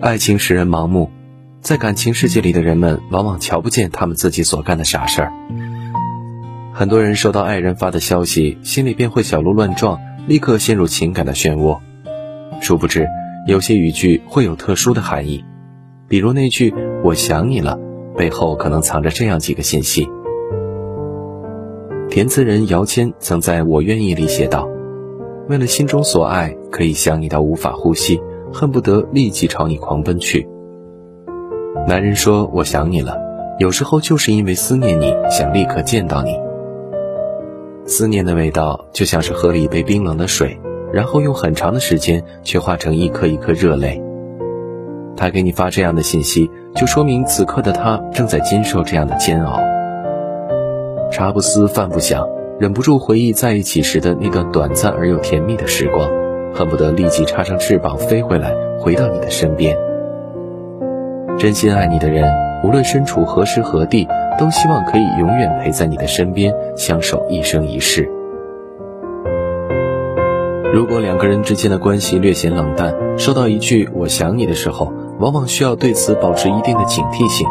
爱情使人盲目，在感情世界里的人们往往瞧不见他们自己所干的傻事儿。很多人收到爱人发的消息，心里便会小鹿乱撞，立刻陷入情感的漩涡。殊不知，有些语句会有特殊的含义，比如那句“我想你了”，背后可能藏着这样几个信息。填词人姚谦曾在我愿意里写道：“为了心中所爱，可以想你到无法呼吸。”恨不得立即朝你狂奔去。男人说：“我想你了。”有时候就是因为思念你，想立刻见到你。思念的味道就像是喝了一杯冰冷的水，然后用很长的时间却化成一颗一颗热泪。他给你发这样的信息，就说明此刻的他正在经受这样的煎熬。茶不思饭不想，忍不住回忆在一起时的那段短暂而又甜蜜的时光。恨不得立即插上翅膀飞回来，回到你的身边。真心爱你的人，无论身处何时何地，都希望可以永远陪在你的身边，相守一生一世。如果两个人之间的关系略显冷淡，收到一句“我想你”的时候，往往需要对此保持一定的警惕性，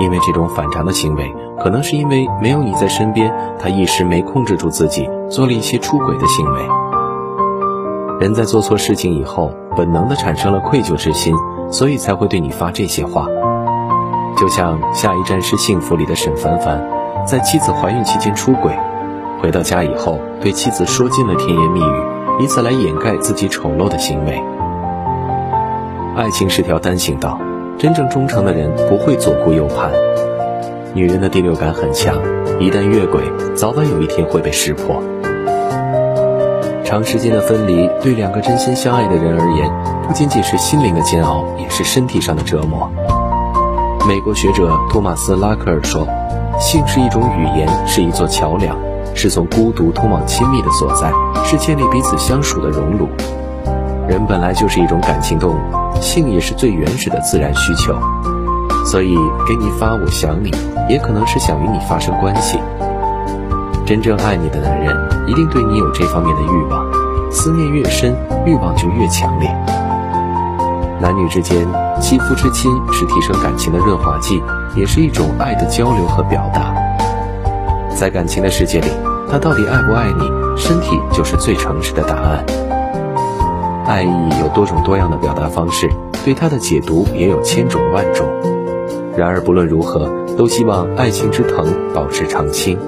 因为这种反常的行为，可能是因为没有你在身边，他一时没控制住自己，做了一些出轨的行为。人在做错事情以后，本能的产生了愧疚之心，所以才会对你发这些话。就像《下一站是幸福》里的沈凡凡，在妻子怀孕期间出轨，回到家以后对妻子说尽了甜言蜜语，以此来掩盖自己丑陋的行为。爱情是条单行道，真正忠诚的人不会左顾右盼。女人的第六感很强，一旦越轨，早晚有一天会被识破。长时间的分离对两个真心相爱的人而言，不仅仅是心灵的煎熬，也是身体上的折磨。美国学者托马斯·拉克尔说：“性是一种语言，是一座桥梁，是从孤独通往亲密的所在，是建立彼此相属的熔炉。人本来就是一种感情动物，性也是最原始的自然需求。所以，给你发‘我想你’，也可能是想与你发生关系。真正爱你的男人。”一定对你有这方面的欲望，思念越深，欲望就越强烈。男女之间，肌肤之亲是提升感情的润滑剂，也是一种爱的交流和表达。在感情的世界里，他到底爱不爱你，身体就是最诚实的答案。爱意有多种多样的表达方式，对他的解读也有千种万种。然而不论如何，都希望爱情之藤保持常青。